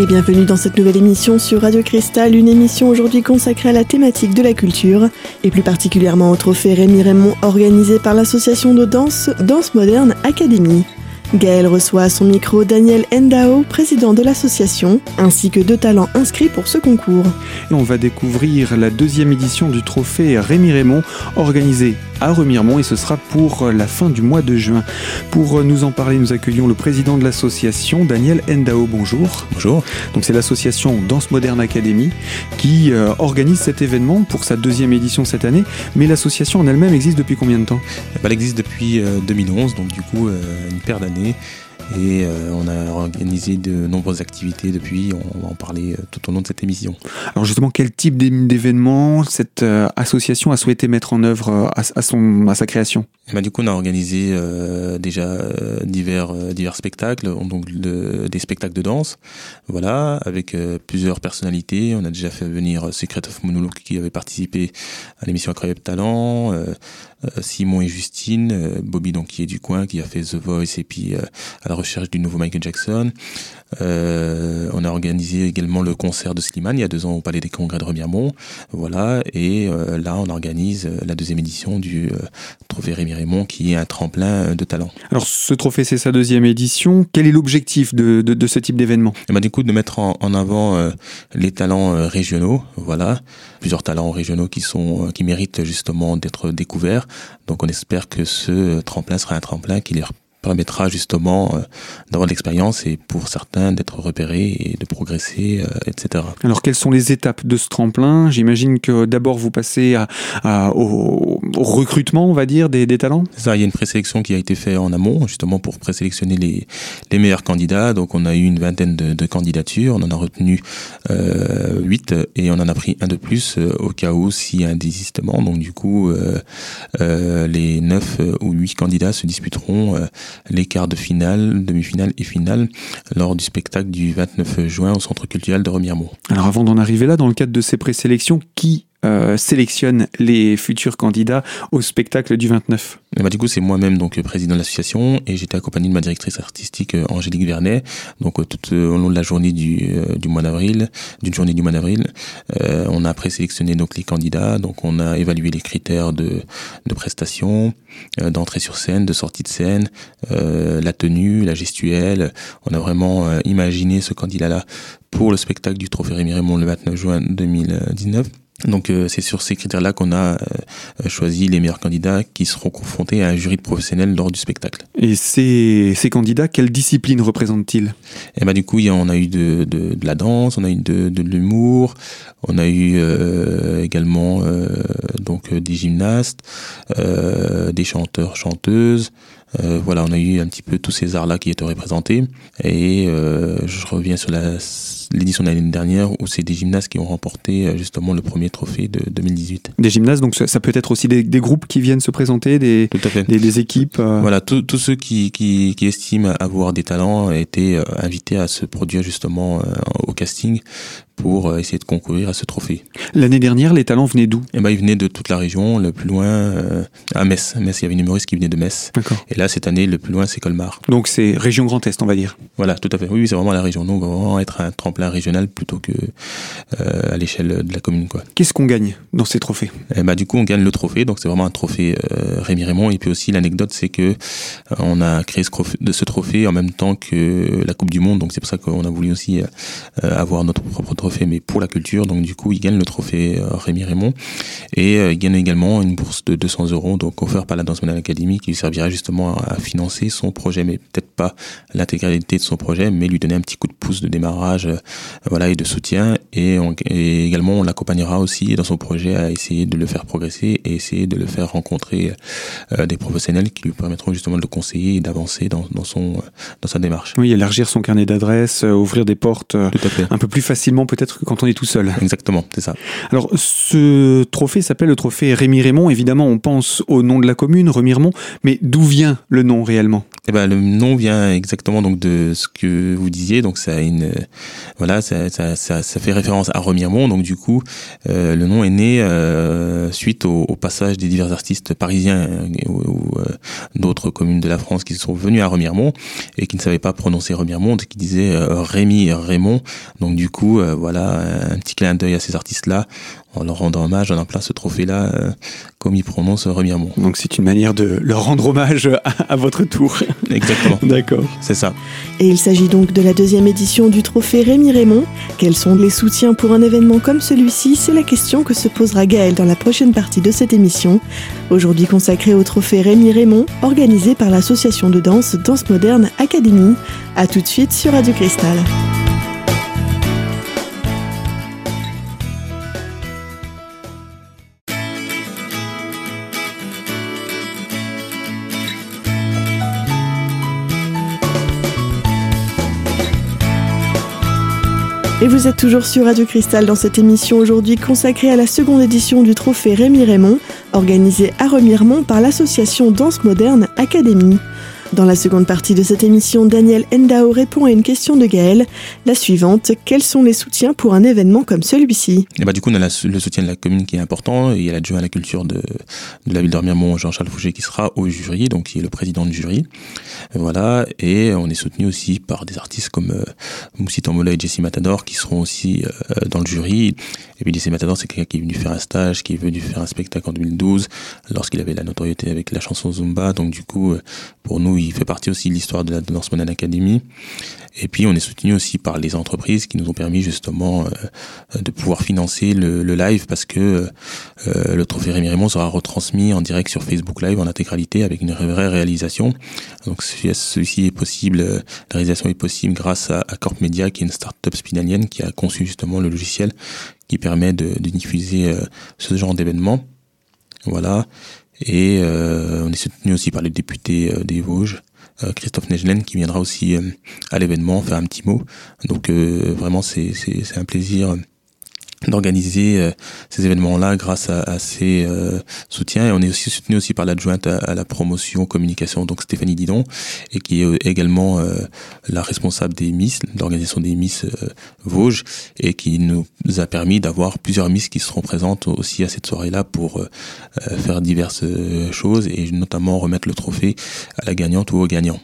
et bienvenue dans cette nouvelle émission sur Radio Cristal, une émission aujourd'hui consacrée à la thématique de la culture et plus particulièrement au trophée Rémi Raymond organisé par l'association de danse Danse Moderne Academy. Gaël reçoit à son micro Daniel Endao, président de l'association, ainsi que deux talents inscrits pour ce concours. On va découvrir la deuxième édition du trophée Rémi Raymond, organisé à Remiremont et ce sera pour la fin du mois de juin. Pour nous en parler, nous accueillons le président de l'association, Daniel Endao. Bonjour. Bonjour. Donc c'est l'association Danse Moderne Academy qui euh, organise cet événement pour sa deuxième édition cette année. Mais l'association en elle-même existe depuis combien de temps? Eh ben, Elle existe depuis 2011, euh, donc du coup euh, une paire d'années et euh, on a organisé de nombreuses activités depuis, on va en parler euh, tout au long de cette émission. Alors justement, quel type d'événement cette euh, association a souhaité mettre en œuvre à, son, à sa création? Eh ben, Du coup, on a organisé déjà divers, divers spectacles, donc des spectacles de danse, voilà, avec plusieurs personnalités. On a déjà fait venir Secret of Monologue qui avait participé à l'émission Incroyable Talent, euh, Simon et Justine, euh, Bobby donc qui est du coin, qui a fait The Voice et puis euh, la recherche du nouveau Michael Jackson. on a organisé également le concert de Slimane il y a deux ans au Palais des Congrès de Remiremont. Voilà, et là on organise la deuxième édition du Trophée Rémi Raymond qui est un tremplin de talent. Alors ce trophée c'est sa deuxième édition. Quel est l'objectif de, de, de, ce type d'événement? Eh ben, Du coup de mettre en, en avant les talents régionaux, voilà, plusieurs talents régionaux qui sont qui méritent justement d'être découverts donc on espère que ce tremplin sera un tremplin qui leur permettra justement euh, d'avoir de l'expérience et pour certains d'être repérés et de progresser, euh, etc. Alors quelles sont les étapes de ce tremplin? J'imagine que d'abord vous passez à, au, recrutement, on va dire, des, des talents? Ça, il y a une présélection qui a été faite en amont, justement pour présélectionner les, les meilleurs candidats. Donc on a eu une vingtaine de, de candidatures, on en a retenu euh, 8 et on en a pris un de plus euh, au cas où s'il y a un désistement. Donc du coup, les 9 ou 8 candidats se disputeront les quarts de finale, demi-finale et finale lors du spectacle du 29 juin au Centre culturel de Remiremont. Alors avant d'en arriver là, dans le cadre de ces présélections, qui euh, sélectionne les futurs candidats au spectacle du 29 bah, du coup, c'est moi-même donc président de l'association et j'étais accompagné de ma directrice artistique euh, Angélique Vernet. Donc euh, tout au long de la journée du, du mois d'avril, d'une journée du mois d'avril, on a présélectionné donc les candidats. Donc on a évalué les critères de, de prestation, d'entrée sur scène, de sortie de scène, la tenue, la gestuelle. On a vraiment imaginé ce candidat-là pour le spectacle du Trophée Rémi Raymond le 29 juin 2019. Donc euh, c'est sur ces critères-là qu'on a euh, choisi les meilleurs candidats qui seront confrontés à un jury de professionnels lors du spectacle. Et ces, ces candidats, quelle discipline représentent-ils? Eh ben du coup, on a eu de, de, de, la danse, on a eu de, de l'humour, on a eu euh, également donc des gymnastes, des chanteurs, chanteuses. Voilà, on a eu un petit peu tous ces arts-là qui étaient représentés. Et je reviens sur l'édition de l'année dernière où c'est des gymnastes qui ont remporté euh, justement le premier trophée de 2018. Des gymnastes, donc ça, peut être aussi des, groupes qui viennent se présenter, des, des, équipes euh. Voilà, tous ceux qui, qui, qui, estiment avoir des talents été euh, invités à se produire justement au casting pour essayer de concourir à ce trophée. L'année dernière, les talents venaient d'où? Eh ben, ils venaient de toute la région, le plus loin à Metz. Metz, il y avait une humoriste qui venait de Metz. Et là, cette année, le plus loin, c'est Colmar. Donc c'est région Grand Est, on va dire. Voilà, tout à fait. Oui, c'est vraiment la région. Nous, on va vraiment être un tremplin régional plutôt que euh, à l'échelle de la commune. Quoi. Qu'est-ce qu'on gagne dans ces trophées? Eh bah, Du coup, on gagne le trophée, donc c'est vraiment un trophée euh, Rémi Raymond. Et puis aussi, l'anecdote, c'est que euh, on a créé ce, trophée en même temps que la Coupe du Monde, donc c'est pour ça qu'on a voulu aussi avoir notre propre trophée, mais pour la culture. Donc du coup, il gagne le trophée Rémi Raymond et il gagne également une bourse de 200 euros, donc offert par la Danse Mondiale Academy, qui lui servira justement à, financer son projet, mais peut-être pas l'intégralité de son projet, mais lui donner un petit coup de pouce de démarrage voilà, et de soutien. Et, on, également, on l'accompagnera aussi dans son projet à essayer de le faire progresser et essayer de le faire rencontrer euh, des professionnels qui lui permettront justement de le conseiller et d'avancer dans, dans, son, dans sa démarche. Oui, élargir son carnet d'adresses, euh, ouvrir des portes euh, un peu plus facilement peut-être que quand on est tout seul. Exactement, c'est ça. Alors, ce trophée s'appelle le trophée Rémi Raymond. Évidemment, on pense au nom de la commune, Remiremont, mais d'où vient le nom réellement? Eh ben, le nom vient exactement de ce que vous disiez. Donc, ça voilà, ça, fait référence à Remiremont. Donc, du coup, euh, le nom est né euh, suite au, passage des divers artistes parisiens ou, euh, d'autres communes de la France qui sont venus à Remiremont et qui ne savaient pas prononcer Remiremont, qui disaient Rémi, Raymond. Donc, du coup, voilà, un petit clin d'œil à ces artistes-là en leur rendant hommage, en place ce trophée-là, euh, comme ils prononcent Remiremont. Donc c'est une manière de leur rendre hommage à, votre tour. Exactement. D'accord. C'est ça. Et il s'agit donc de la deuxième édition du trophée Rémi Raymond. Quels sont les soutiens pour un événement comme celui-ci? C'est la question que se posera Gaël dans la prochaine partie de cette émission. Aujourd'hui consacrée au trophée Rémi Raymond, organisé par l'association de danse Danse Moderne Académie. A tout de suite sur Radio Cristal. Et vous êtes toujours sur Radio Cristal dans cette émission aujourd'hui consacrée à la seconde édition du trophée Rémi Raymond, organisé à Remiremont par l'association Danse Moderne Académie. Dans la seconde partie de cette émission, Daniel Endao répond à une question de Gaël. La suivante, quels sont les soutiens pour un événement comme celui-ci? Bah, Du coup, on a le soutien de la commune qui est important. Il y a l'adjoint à la culture de, de la ville d'Ormiremont, Jean-Charles Fouché, qui sera au jury, donc qui est le président du jury. Voilà. Et on est soutenu aussi par des artistes comme euh, Moussi et Jessie Matador, qui seront aussi euh, dans le jury. Et puis Jessie Matador, c'est quelqu'un qui est venu faire un stage, qui est venu faire un spectacle en 2012, lorsqu'il avait la notoriété avec la chanson Zumba. Donc du coup, euh, pour nous, il fait partie aussi de l'histoire de la Moderne Academy. Et puis on est soutenu aussi par les entreprises qui nous ont permis justement euh, de pouvoir financer le, live parce que euh, le trophée Rémi Raymond sera retransmis en direct sur Facebook Live en intégralité avec une vraie réalisation. Donc ceci est possible, la réalisation est possible grâce à, Corp Media qui est une start-up spinalienne qui a conçu justement le logiciel qui permet de, diffuser euh, ce genre d'événements. Voilà. Et euh, on est soutenu aussi par les députés euh, des Vosges, euh, Christophe Negelen qui viendra aussi à l'événement faire un petit mot. Donc vraiment c'est un plaisir d'organiser euh, ces événements-là grâce à, à ces euh, soutiens et on est aussi soutenu aussi par l'adjointe à, la promotion communication donc Stéphanie Didon et qui est euh, également la responsable des Miss l'organisation des Miss Vosges et qui nous a permis d'avoir plusieurs Miss qui seront présentes aussi à cette soirée-là pour faire diverses choses et notamment remettre le trophée à la gagnante ou au gagnant.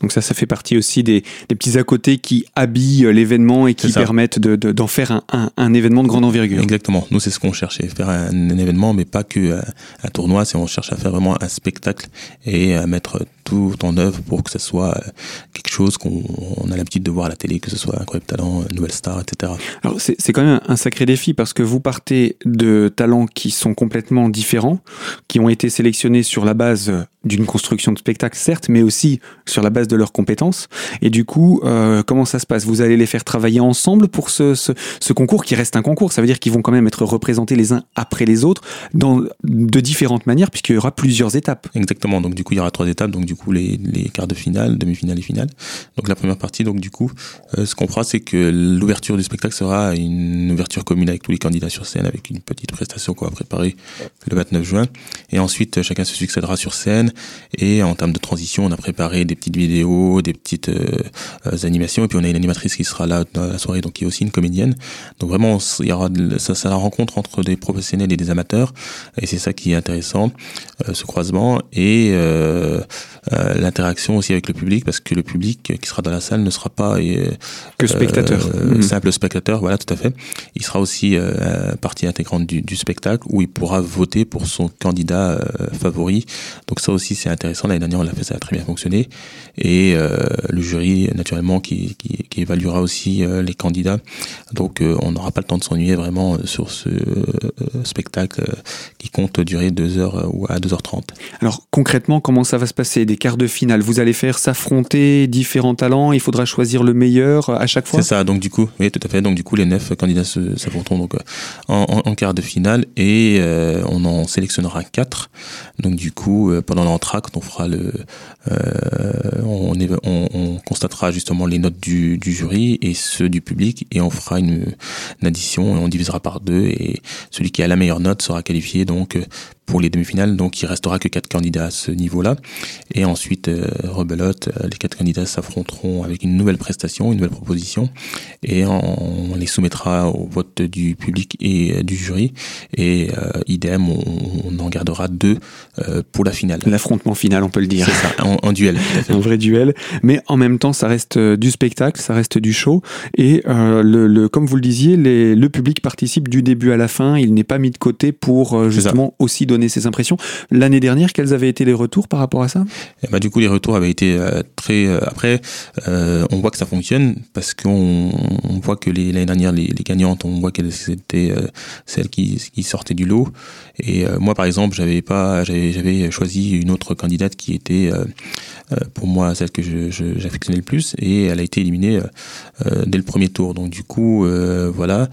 Donc ça, ça fait partie aussi des, des petits à côté qui habillent l'événement et qui permettent d'en de, d'en faire un, un, un, événement de grande envergure. Exactement. Nous, c'est ce qu'on cherchait, faire un, un, événement, mais pas que un, un tournoi. C'est on cherche à faire vraiment un spectacle et à mettre tout en œuvre pour que ce soit euh, quelque chose qu'on a l'habitude de voir à la télé, que ce soit Incroyable Talent, Nouvelle Star, etc. Alors c'est quand même un sacré défi parce que vous partez de talents qui sont complètement différents, qui ont été sélectionnés sur la base d'une construction de spectacle, certes, mais aussi sur la base de leurs compétences. Et du coup, euh, comment ça se passe? Vous allez les faire travailler ensemble pour ce, concours qui reste un concours. Ça veut dire qu'ils vont quand même être représentés les uns après les autres dans de différentes manières, puisqu'il y aura plusieurs étapes. Exactement. Donc du coup, il y aura trois étapes. Donc du coup, les, les quarts de finale, demi-finale et finale. Donc la première partie, donc du coup, euh, ce qu'on fera, c'est que l'ouverture du spectacle sera une ouverture commune avec tous les candidats sur scène, avec une petite prestation qu'on va préparer le 29 juin. Et ensuite, chacun se succédera sur scène. Et en termes de transition, on a préparé des petites vidéos, des petites euh, animations. Et puis on a une animatrice qui sera là dans la soirée, donc qui est aussi une comédienne. Donc vraiment, il y aura ça, ça la rencontre entre des professionnels et des amateurs. Et c'est ça qui est intéressant, euh, ce croisement. Et euh, euh, l'interaction aussi avec le public parce que le public qui sera dans la salle ne sera pas euh, que spectateur, euh, mmh. simple spectateur, voilà tout à fait. Il sera aussi partie intégrante du, du, spectacle où il pourra voter pour son candidat favori. Donc ça aussi c'est intéressant. L'année dernière on l'a fait, ça a très bien fonctionné et le jury naturellement qui, qui, qui évaluera aussi les candidats. Donc on n'aura pas le temps de s'ennuyer vraiment sur ce spectacle qui compte durer 2 heures ou à 2h30. Alors concrètement comment ça va se passer? Des quarts de finale. Vous allez faire s'affronter différents talents. Il faudra choisir le meilleur à chaque fois? C'est ça. Donc du coup, oui, tout à fait. Donc du coup, les neuf candidats s'affronteront donc euh, en, en, quart de finale et euh, on en sélectionnera quatre. Donc du coup, euh, on fera le, on, on, constatera justement les notes du, du, jury et ceux du public et on fera une, une addition et on divisera par deux et celui qui a la meilleure note sera qualifié. Donc pour les demi-finales. Donc il restera que quatre candidats à ce niveau-là. Et ensuite, rebelote, les quatre candidats s'affronteront avec une nouvelle prestation, une nouvelle proposition, et on, les soumettra au vote du public et du jury. Et idem, on, en gardera deux pour la finale. L'affrontement final, on peut le dire. C'est ça, en, duel. Un vrai duel. Mais en même temps, ça reste du spectacle, ça reste du show. Et le, comme vous le disiez, les, le public participe du début à la fin. Il n'est pas mis de côté pour justement aussi donner ses impressions. L'année dernière, quels avaient été les retours par rapport à ça? Ben, Du coup, les retours avaient été euh, très... Euh, après, euh, on voit que ça fonctionne parce qu'on on voit que l'année dernière, les, gagnantes, on voit qu'elles étaient celles qui, qui sortaient du lot. Et moi, par exemple, j'avais pas, j'avais choisi une autre candidate qui était pour moi celle que j'affectionnais le plus et elle a été éliminée dès le premier tour. Donc du coup, voilà,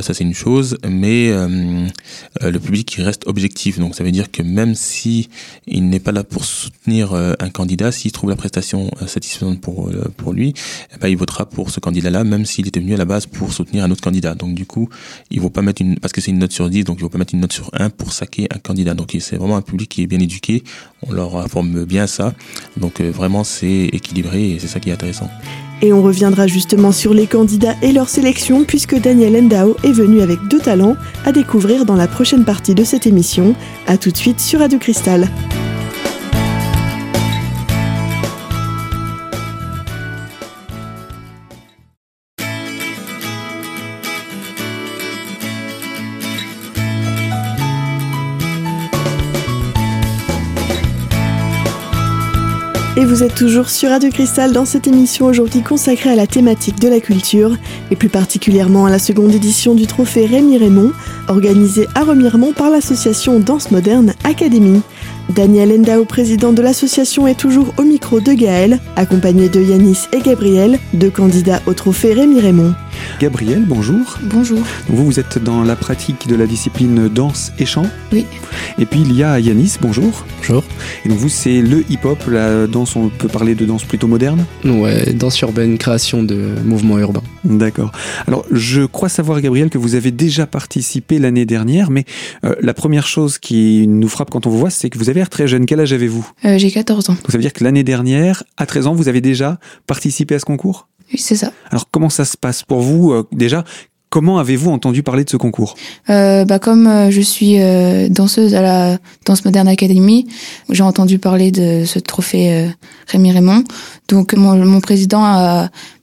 ça c'est une chose. Mais le public reste objectif. Donc ça veut dire que même si il n'est pas là pour soutenir euh, un candidat, s'il trouve la prestation euh, satisfaisante pour euh, pour lui, eh ben, il votera pour ce candidat-là, même s'il était venu à la base pour soutenir un autre candidat. Donc du coup, ne pas mettre une parce que c'est une note sur 10, donc il ne pas mettre une note sur 1 pour saquer un candidat. Donc c'est vraiment un public qui est bien éduqué. On leur informe bien ça. Donc vraiment c'est équilibré et c'est ça qui est intéressant. Et on reviendra justement sur les candidats et leur sélection puisque Daniel Endao est venu avec deux talents à découvrir dans la prochaine partie de cette émission. A tout de suite sur Radio Cristal. Et vous êtes toujours sur Radio Cristal dans cette émission aujourd'hui consacrée à la thématique de la culture, et plus particulièrement à la seconde édition du trophée Rémi Raymond, organisé à Remiremont par l'association Danse Moderne Académie. Daniel Endao, président de l'association, est toujours au micro de Gaël, accompagné de Yanis et Gabriel, deux candidats au trophée Rémi Raymond. Gabriel, bonjour. Bonjour. Vous, vous êtes dans la pratique de la discipline danse et chant Oui. Et puis il y a Yanis, bonjour. Bonjour. Et donc vous, c'est le hip-hop, la danse, on peut parler de danse plutôt moderne Ouais, danse urbaine, création de mouvements urbains. D'accord. Alors, je crois savoir, Gabriel, que vous avez déjà participé l'année dernière, mais euh, la première chose qui nous frappe quand on vous voit, c'est que vous avez l'air très jeune. Quel âge avez-vous? Euh, J'ai 14 ans. Donc ça veut dire que l'année dernière, à 13 ans, vous avez déjà participé à ce concours? Oui, c'est ça. Alors, comment ça se passe pour vous? Euh, Déjà, Comment avez-vous entendu parler de ce concours? Euh, bah Comme euh, je suis euh, danseuse à la Danse Moderne Academy, j'ai entendu parler de ce trophée euh, Rémi Raymond. Donc mon, mon président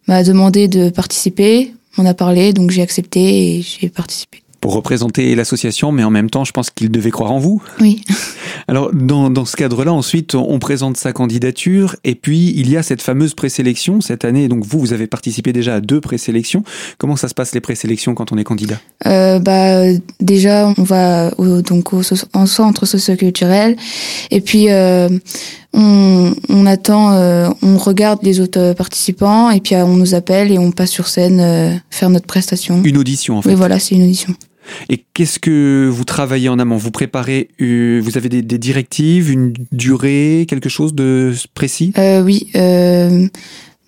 m'a demandé de participer, on a parlé, donc j'ai accepté et j'ai participé pour représenter l'association, mais en même temps, je pense qu'il devait croire en vous. Oui. Alors, dans, dans ce cadre-là, ensuite, on présente sa candidature, et puis il y a cette fameuse présélection cette année. Donc, vous, vous avez participé déjà à deux présélections. Comment ça se passe les présélections quand on est candidat? Euh, Bah, déjà, on va au, donc au, en centre socioculturel, et puis euh, on, on, attend, euh, on regarde les autres participants, et puis on nous appelle et on passe sur scène faire notre prestation. Une audition, en fait. Oui, voilà, c'est une audition. Et qu'est-ce que vous travaillez en amont? Vous préparez, euh, vous avez des, des, directives, une durée, quelque chose de précis? Euh, Oui. Euh,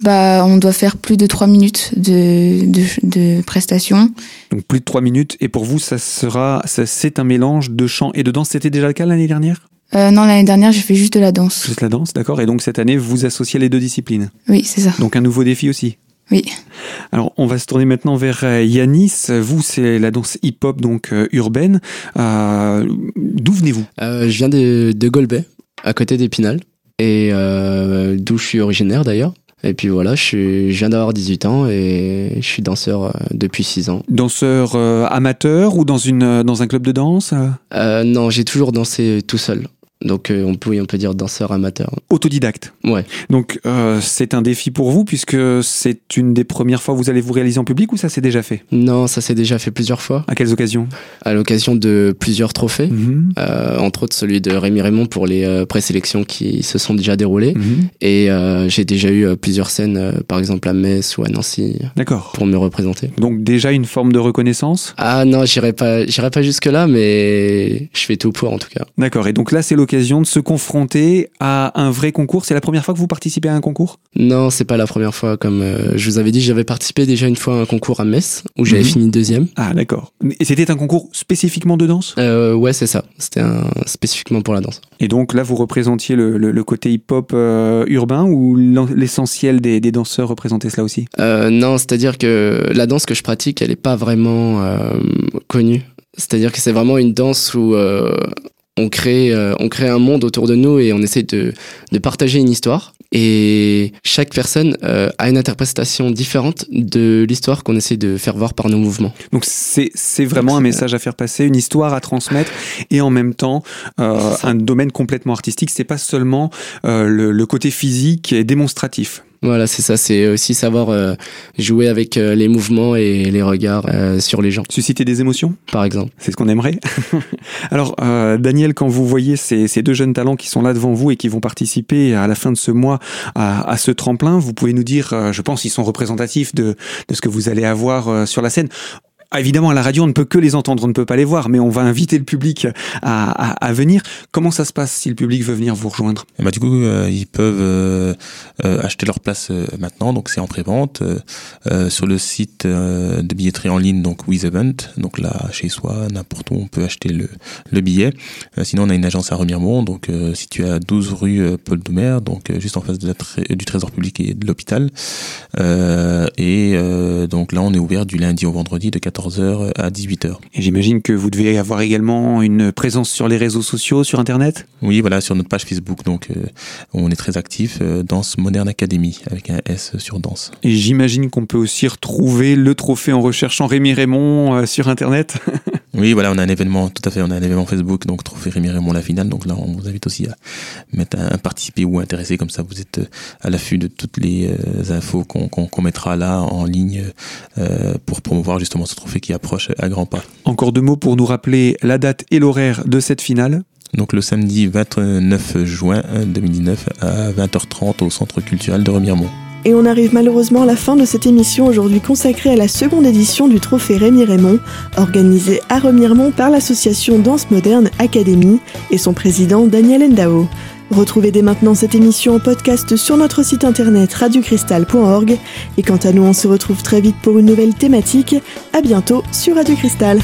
bah, on doit faire plus de trois minutes de, de, de prestation. Donc plus de trois minutes. Et pour vous, ça sera, ça, c'est un mélange de chant et de danse. C'était déjà le cas l'année dernière? Euh, non, l'année dernière, j'ai fait juste de la danse. Juste la danse, d'accord. Et donc cette année, vous associez les deux disciplines? Oui, c'est ça. Donc un nouveau défi aussi? Oui. Alors, on va se tourner maintenant vers euh, Yanis. Vous, c'est la danse hip-hop donc euh, urbaine. Euh, D'où venez-vous? Euh, Je viens de, de Golbet, à côté d'Épinal, et euh, d'où je suis originaire d'ailleurs. Et puis voilà, je, suis, je viens d'avoir 18 ans et je suis danseur depuis 6 ans. Danseur amateur ou dans, une, dans un club de danse? Non, j'ai toujours dansé tout seul. Donc euh, on peut on peut dire danseur amateur. Autodidacte. Ouais. Donc euh, c'est un défi pour vous puisque c'est une des premières fois que vous allez vous réaliser en public ou ça s'est déjà fait? Non, ça s'est déjà fait plusieurs fois. À quelles occasions? À l'occasion de plusieurs trophées, mm -hmm. euh, entre autres celui de Rémi Raymond pour les euh, présélections qui se sont déjà déroulées. Mm -hmm. Et euh, j'ai déjà eu euh, plusieurs scènes, par exemple à Metz ou à Nancy. D'accord. Pour me représenter. Donc déjà une forme de reconnaissance? Ah non, j'irai pas j'irai pas jusque là, mais je fais tout pour en tout cas. D'accord. Et donc là c'est l'occasion l'occasion de se confronter à un vrai concours. C'est la première fois que vous participez à un concours? Non, c'est pas la première fois. Comme euh, je vous avais dit, j'avais participé déjà une fois à un concours à Metz où j'avais mhm. fini deuxième. Ah d'accord. Et c'était un concours spécifiquement de danse? Euh, Ouais, c'est ça. C'était spécifiquement pour la danse. Et donc là, vous représentiez le, côté hip-hop euh, urbain ou l'essentiel des, danseurs représentaient cela aussi? Non, c'est-à-dire que la danse que je pratique, elle n'est pas vraiment connue. C'est-à-dire que c'est vraiment une danse où on crée, euh, on crée un monde autour de nous et on essaie de, de partager une histoire. Et chaque personne euh, a une interprétation différente de l'histoire qu'on essaie de faire voir par nos mouvements. Donc c'est, vraiment un message à faire passer, une histoire à transmettre et en même temps euh, un domaine complètement artistique. C'est pas seulement le, le côté physique et démonstratif. Voilà, c'est ça. C'est aussi savoir euh, jouer avec euh, les mouvements et les regards euh, sur les gens. Susciter des émotions? Par exemple. C'est ce qu'on aimerait. Alors, Daniel, quand vous voyez ces, ces, deux jeunes talents qui sont là devant vous et qui vont participer à la fin de ce mois à, à ce tremplin, vous pouvez nous dire, je pense, ils sont représentatifs de, de ce que vous allez avoir sur la scène. Ah, évidemment, à la radio, on ne peut que les entendre, on ne peut pas les voir, mais on va inviter le public à, venir. Comment ça se passe si le public veut venir vous rejoindre? Eh ben, Du coup, euh, ils peuvent euh, euh, acheter leur place maintenant, donc c'est en pré-vente, sur le site de billetterie en ligne, donc With donc là, chez soi, n'importe où, on peut acheter le, le billet. sinon, on a une agence à Remiremont, donc située à 12 rue Paul Doumer, donc juste en face du Trésor public et de l'hôpital. et donc là, on est ouvert du lundi au vendredi de 14 14h à 18h. Et j'imagine que vous devez avoir également une présence sur les réseaux sociaux, sur Internet? Oui, voilà, sur notre page Facebook. Donc, euh, on est très actif, euh, Danse Moderne Academy, avec un S sur Danse. Et j'imagine qu'on peut aussi retrouver le trophée en recherchant Rémi Raymond euh, sur Internet Oui, voilà, on a un événement, tout à fait, on a un événement Facebook, donc Trophée Rémi Raymond la finale. Donc là, on vous invite aussi à mettre un, participer ou intéresser, comme ça vous êtes euh, à l'affût de toutes les infos qu'on mettra là en ligne pour promouvoir justement ce trophée qui approche à grands pas. Encore deux mots pour nous rappeler la date et l'horaire de cette finale donc le samedi 29 juin 2019 à 20h30 au Centre culturel de Remiremont. Et on arrive malheureusement à la fin de cette émission aujourd'hui consacrée à la seconde édition du Trophée Rémi Raymond, organisé à Remiremont par l'association Danse Moderne Académie et son président Daniel Endao. Retrouvez dès maintenant cette émission en podcast sur notre site internet radiocristal.org et quant à nous on se retrouve très vite pour une nouvelle thématique. À bientôt sur Radio Cristal.